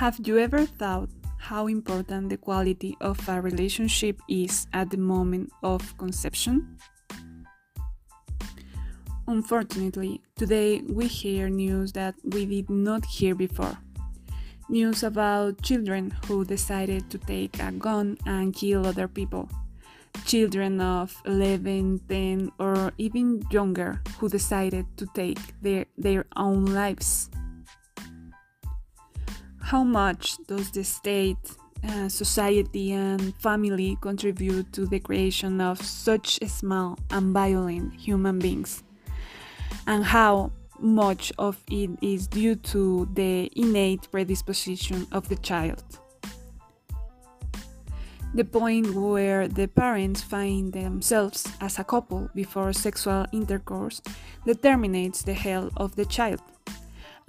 Have you ever thought how important the quality of a relationship is at the moment of conception? Unfortunately, today we hear news that we did not hear before. News about children who decided to take a gun and kill other people. Children of 11, 10, or even younger who decided to take their, their own lives. How much does the state, uh, society, and family contribute to the creation of such small and violent human beings? And how much of it is due to the innate predisposition of the child? The point where the parents find themselves as a couple before sexual intercourse determines the health of the child.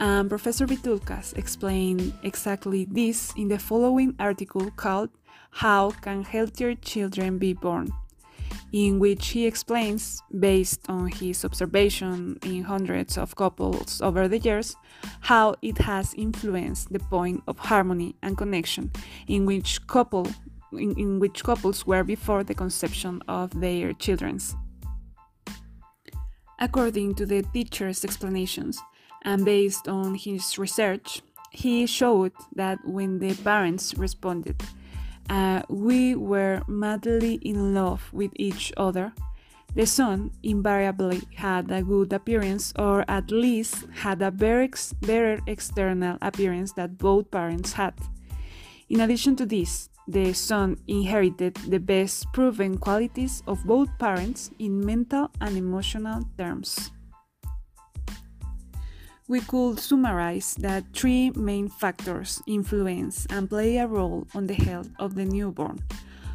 And Professor Vithoulkas explained exactly this in the following article called How Can Healthier Children Be Born? in which he explains, based on his observation in hundreds of couples over the years, how it has influenced the point of harmony and connection in which couple in, in which couples were before the conception of their children. According to the teacher's explanations, and based on his research, he showed that when the parents responded, uh, we were madly in love with each other, the son invariably had a good appearance, or at least had a better, better external appearance that both parents had. In addition to this, the son inherited the best proven qualities of both parents in mental and emotional terms we could summarize that three main factors influence and play a role on the health of the newborn,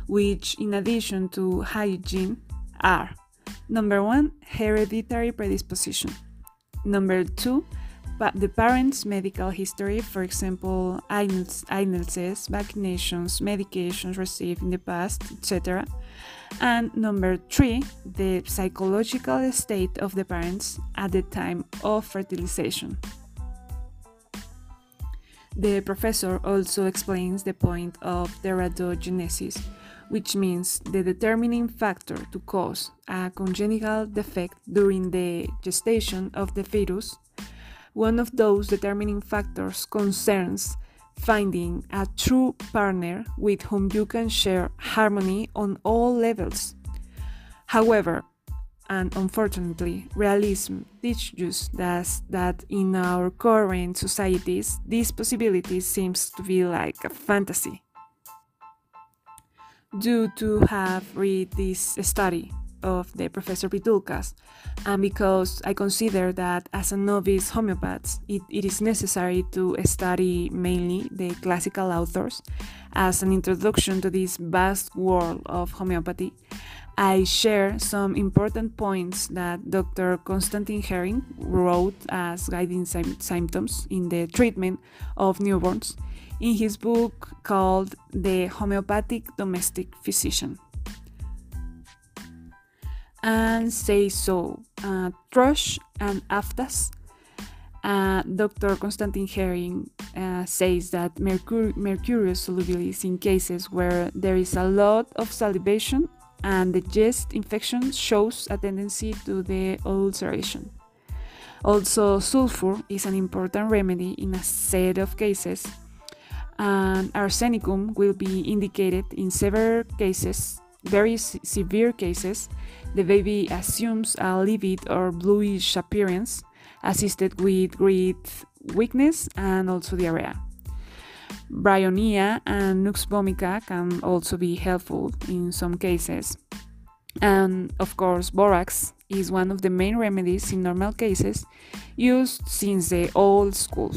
which, in addition to hygiene, are number one, hereditary predisposition, number two, the parent's medical history, for example, illnesses, vaccinations, medications received in the past, etc. And number three, the psychological state of the parents at the time of fertilization. The professor also explains the point of teratogenesis, which means the determining factor to cause a congenital defect during the gestation of the fetus one of those determining factors concerns finding a true partner with whom you can share harmony on all levels. However, and unfortunately, realism teaches us that in our current societies, this possibility seems to be like a fantasy. Due to have read this study, of the Professor Vithoulkas, and because I consider that as a novice homeopath, it, it is necessary to study mainly the classical authors as an introduction to this vast world of homeopathy. I share some important points that Dr. Konstantin Hering wrote as guiding symptoms in the treatment of newborns in his book called The Homeopathic Domestic Physician and say so. Uh, Thrush and Aftas. Uh, Dr. Konstantin Hering uh, says that mercur- mercurius solubilis in cases where there is a lot of salivation and the yeast infection shows a tendency to the ulceration. Also, sulfur is an important remedy in a set of cases, and arsenicum will be indicated in several cases, very severe cases, the baby assumes a livid or bluish appearance, assisted with great weakness and also diarrhea. Bryonia and Nux vomica can also be helpful in some cases. And of course, borax is one of the main remedies in normal cases used since the old school.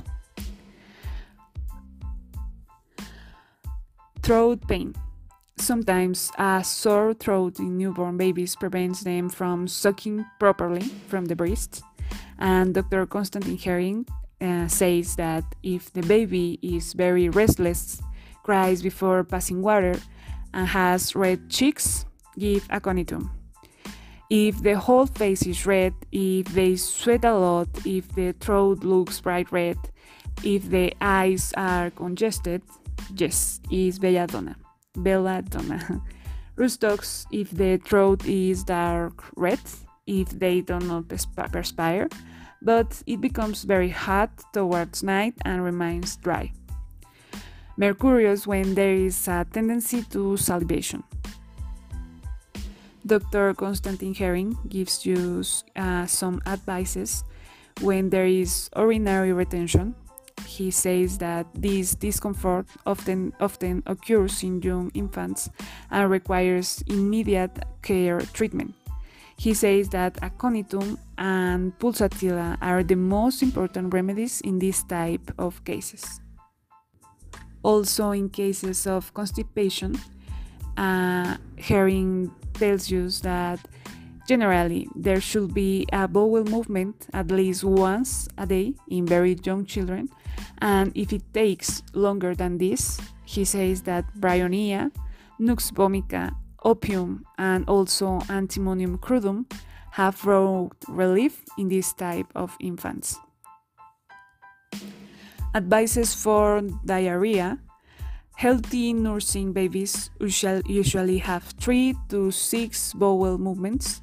Throat pain. Sometimes a sore throat in newborn babies prevents them from sucking properly from the breast. And Dr. Konstantin Hering uh, says that if the baby is very restless, cries before passing water, and has red cheeks, give aconitum. If the whole face is red, if they sweat a lot, if the throat looks bright red, if the eyes are congested, yes, is belladonna. Belladonna. Rhus if the throat is dark red, if they do not perspire, but it becomes very hot towards night and remains dry. Mercurius when there is a tendency to salivation. Dr. Konstantin Hering gives you uh, some advices when there is urinary retention. He says that this discomfort often often occurs in young infants and requires immediate care treatment. He says that aconitum and pulsatilla are the most important remedies in this type of cases. Also, in cases of constipation, uh, Hering tells you that generally there should be a bowel movement at least once a day in very young children, and if it takes longer than this, he says that bryonia, nux vomica, opium, and also antimonium crudum have brought relief in this type of infants. Advices for diarrhea Healthy nursing babies usually have 3 to 6 bowel movements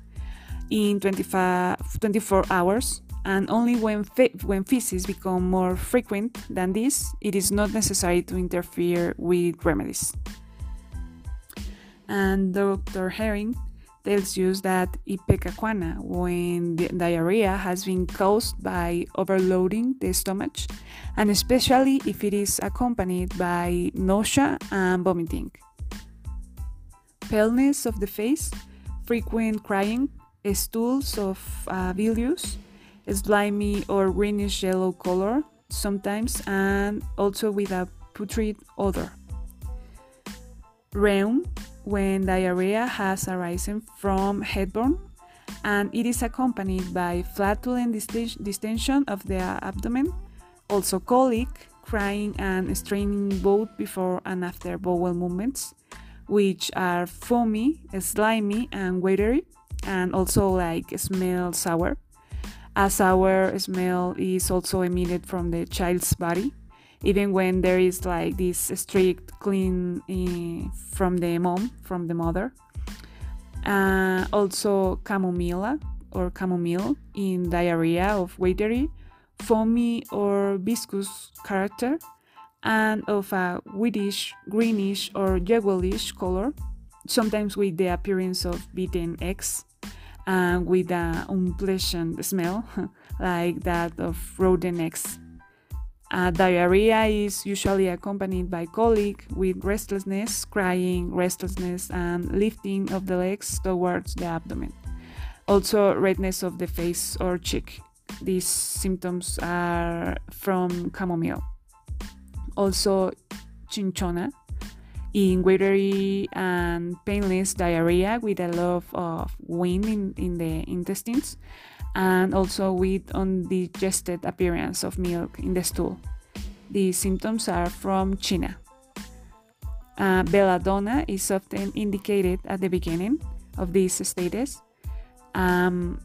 in 25, 24 hours, and only when, when feces become more frequent than this, it is not necessary to interfere with remedies. And Dr. Hering tells us that ipecacuanha, when diarrhea has been caused by overloading the stomach, and especially if it is accompanied by nausea and vomiting. Paleness of the face, frequent crying, stools of uh, bilious, slimy or greenish yellow color sometimes, and also with a putrid odor. Rheum, when diarrhea has arisen from heartburn and it is accompanied by flatulent distension of the abdomen, also colic, crying and straining both before and after bowel movements, which are foamy, slimy, and watery, and also like smell sour. A sour smell is also emitted from the child's body even when there is like this strict clean uh, from the mom from the mother. Uh, also chamomilla or chamomile in diarrhea of watery foamy or viscous character and of a whitish greenish or yellowish color sometimes with the appearance of beaten eggs and with an unpleasant smell like that of rotten eggs uh, diarrhea is usually accompanied by colic with restlessness, crying, restlessness, and lifting of the legs towards the abdomen. Also, redness of the face or cheek. These symptoms are from chamomile. Also, cinchona, in watery and painless diarrhea with a lot of wind in, in the intestines and also with undigested appearance of milk in the stool. The symptoms are from China. Uh, belladonna is often indicated at the beginning of these stages um,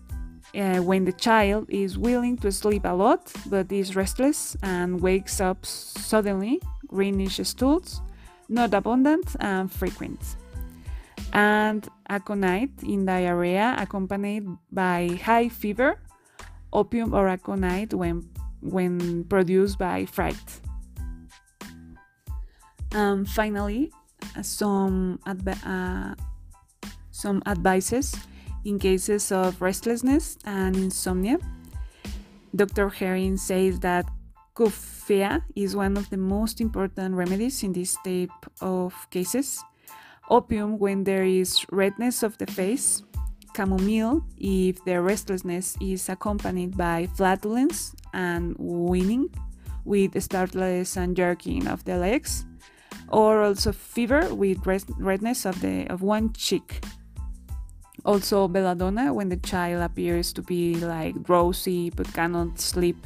uh, when the child is willing to sleep a lot but is restless and wakes up suddenly, greenish stools, not abundant and frequent and aconite in diarrhea accompanied by high fever, opium or aconite when, when produced by fright. Um, finally, some, uh, some advices in cases of restlessness and insomnia. Dr. Hering says that Coffea is one of the most important remedies in this type of cases opium when there is redness of the face, chamomile if the restlessness is accompanied by flatulence and weaning with startless and jerking of the legs, or also fever with redness of the of one cheek. Also belladonna when the child appears to be like drowsy but cannot sleep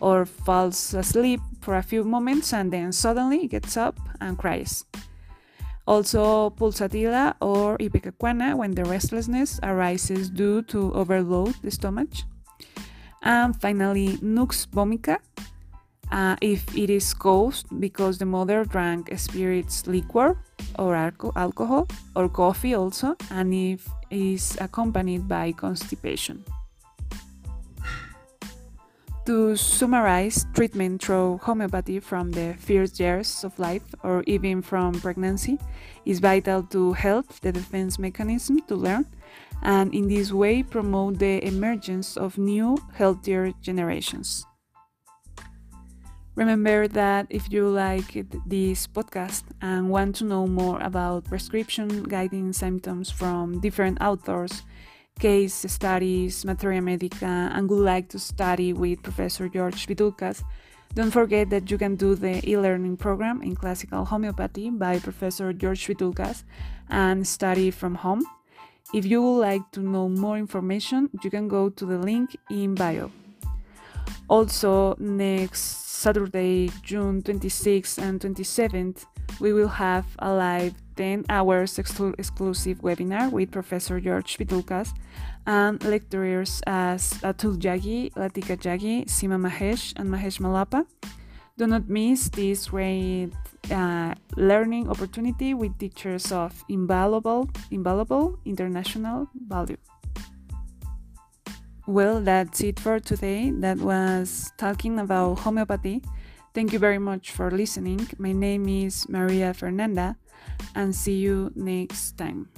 or falls asleep for a few moments and then suddenly gets up and cries. Also, pulsatilla or ipecacuanha when the restlessness arises due to overload the stomach. And finally, nux vomica uh, if it is caused because the mother drank spirits liquor or alcohol or coffee also, and if is accompanied by constipation. To summarize, treatment through homeopathy from the first years of life or even from pregnancy is vital to help the defense mechanism to learn and in this way promote the emergence of new, healthier generations. Remember that if you like this podcast and want to know more about prescription guiding symptoms from different authors, case studies, materia medica, and would like to study with Professor George Vithoulkas, don't forget that you can do the e learning program in classical homeopathy by Professor George Vithoulkas and study from home. If you would like to know more information, you can go to the link in bio. Also, next Saturday, June 26th and 27th, we will have a live 10 hours exclu- exclusive webinar with Professor George Vithoulkas and lecturers as Atul Jaggi, Latika Jaggi, Sima Mahesh, and Mahesh Mallappa. Do not miss this great uh, learning opportunity with teachers of invaluable, invaluable international value. Well, that's it for today. That was talking about homeopathy. Thank you very much for listening. My name is Maria Fernanda, and see you next time.